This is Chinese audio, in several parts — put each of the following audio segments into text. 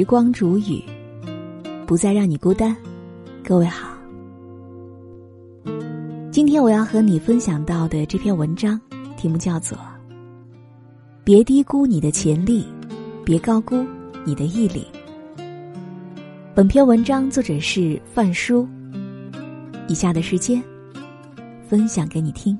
时光煮雨，不再让你孤单。各位好，今天我要和你分享到的这篇文章，题目叫做《别低估你的潜力，别高估你的毅力》。本篇文章作者是范叔。以下的时间，分享给你听。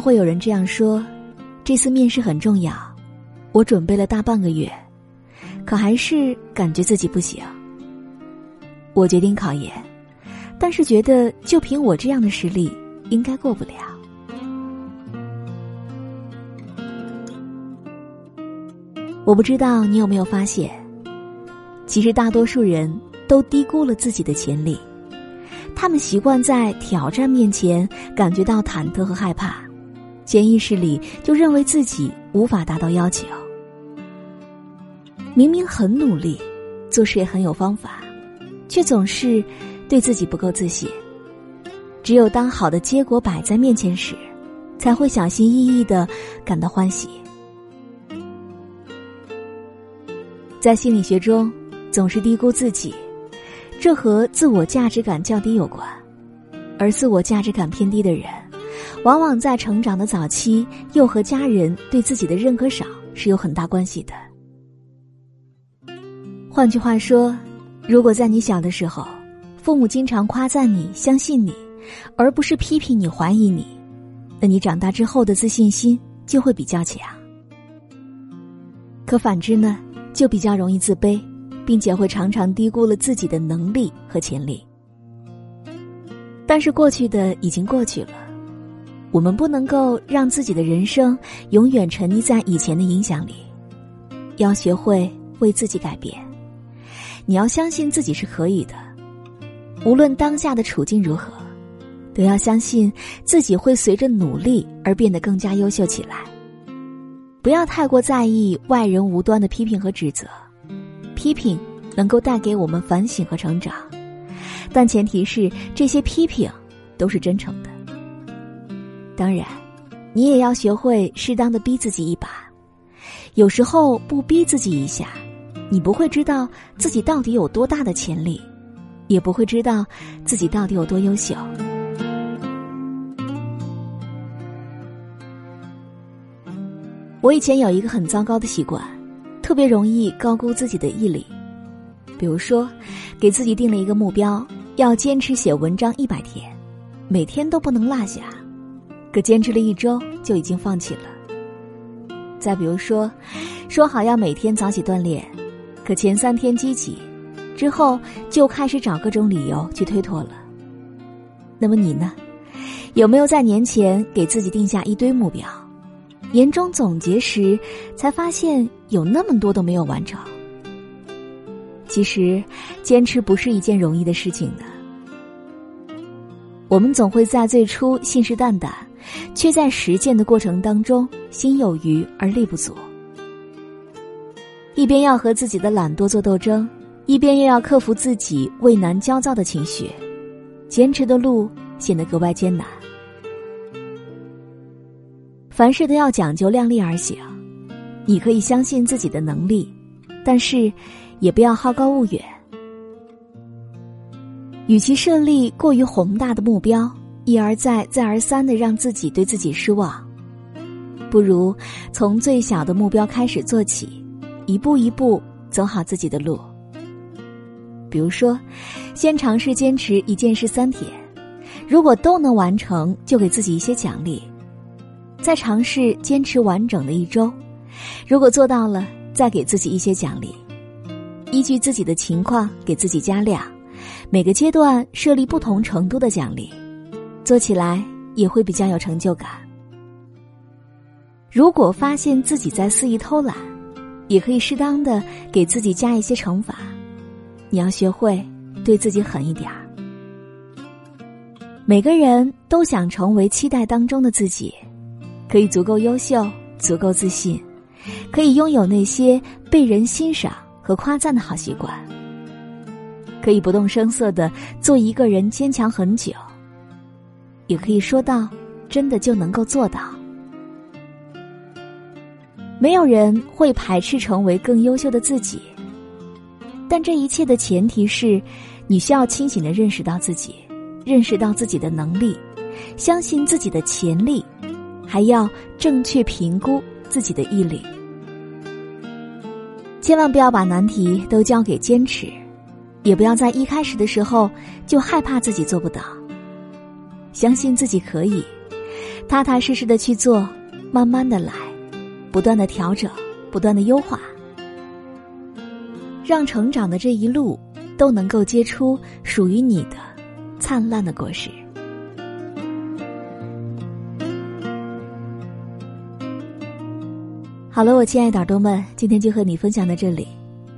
会有人这样说：“这次面试很重要，我准备了大半个月，可还是感觉自己不行。我决定考研，但是觉得就凭我这样的实力，应该过不了。”我不知道你有没有发现，其实大多数人都低估了自己的潜力。他们习惯在挑战面前感觉到忐忑和害怕，潜意识里就认为自己无法达到要求。明明很努力，做事也很有方法，却总是对自己不够自信。只有当好的结果摆在面前时，才会小心翼翼的感到欢喜。在心理学中，总是低估自己，这和自我价值感较低有关。而自我价值感偏低的人，往往在成长的早期又和家人对自己的认可少是有很大关系的。换句话说，如果在你小的时候，父母经常夸赞你、相信你，而不是批评你、怀疑你，那你长大之后的自信心就会比较强。可反之呢？就比较容易自卑，并且会常常低估了自己的能力和潜力。但是过去的已经过去了，我们不能够让自己的人生永远沉溺在以前的影响里，要学会为自己改变。你要相信自己是可以的，无论当下的处境如何，都要相信自己会随着努力而变得更加优秀起来。不要太过在意外人无端的批评和指责，批评能够带给我们反省和成长，但前提是这些批评都是真诚的。当然，你也要学会适当的逼自己一把，有时候不逼自己一下，你不会知道自己到底有多大的潜力，也不会知道自己到底有多优秀。我以前有一个很糟糕的习惯，特别容易高估自己的毅力。比如说，给自己定了一个目标，要坚持写文章一百天，每天都不能落下。可坚持了一周就已经放弃了。再比如说，说好要每天早起锻炼，可前三天积极，之后就开始找各种理由去推脱了。那么你呢？有没有在年前给自己定下一堆目标？年终总结时，才发现有那么多都没有完成。其实，坚持不是一件容易的事情的。我们总会在最初信誓旦旦，却在实践的过程当中心有余而力不足。一边要和自己的懒惰做斗争，一边又要克服自己畏难焦躁的情绪，坚持的路显得格外艰难。凡事都要讲究量力而行，你可以相信自己的能力，但是也不要好高骛远。与其设立过于宏大的目标，一而再、再而三的让自己对自己失望，不如从最小的目标开始做起，一步一步走好自己的路。比如说，先尝试坚持一件事三天，如果都能完成，就给自己一些奖励。再尝试坚持完整的一周，如果做到了，再给自己一些奖励，依据自己的情况给自己加量，每个阶段设立不同程度的奖励，做起来也会比较有成就感。如果发现自己在肆意偷懒，也可以适当的给自己加一些惩罚。你要学会对自己狠一点儿。每个人都想成为期待当中的自己。可以足够优秀，足够自信，可以拥有那些被人欣赏和夸赞的好习惯，可以不动声色的做一个人坚强很久。也可以说到，真的就能够做到。没有人会排斥成为更优秀的自己，但这一切的前提是，你需要清醒的认识到自己，认识到自己的能力，相信自己的潜力，还要正确评估自己的毅力。千万不要把难题都交给坚持，也不要在一开始的时候就害怕自己做不到。相信自己可以，踏踏实实的去做，慢慢的来。不断的调整，不断的优化，让成长的这一路都能够结出属于你的灿烂的果实。好了，我亲爱的耳朵们，今天就和你分享到这里。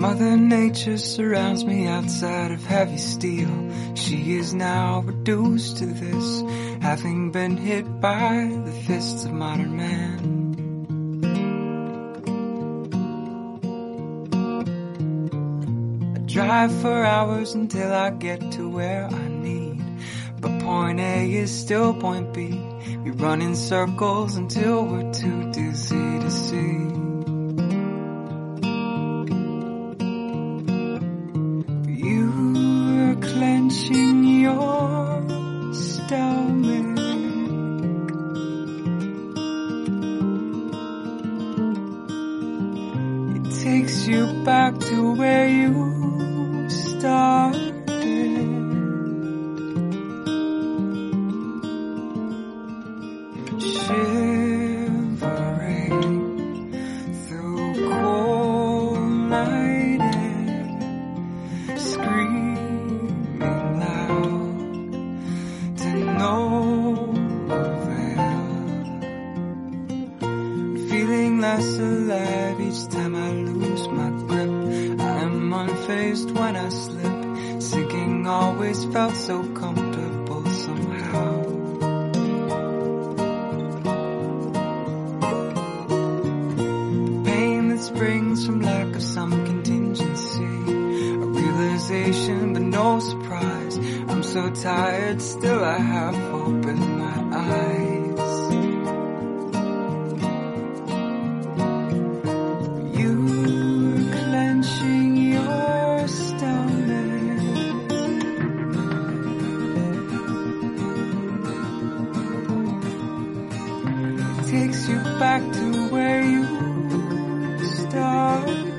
Mother Nature surrounds me outside of heavy steel. She is now reduced to this, having been hit by the fists of modern man. I drive for hours until I get to where I need. But point A is still point B. We run in circles until we're too dizzy to see. Takes you back to where you I'm when I slip. Sinking always felt so comfortable somehow. The pain that springs from lack of some contingency. A realization, but no surprise. I'm so tired, still I have hope in my eyes. takes you back to where you start.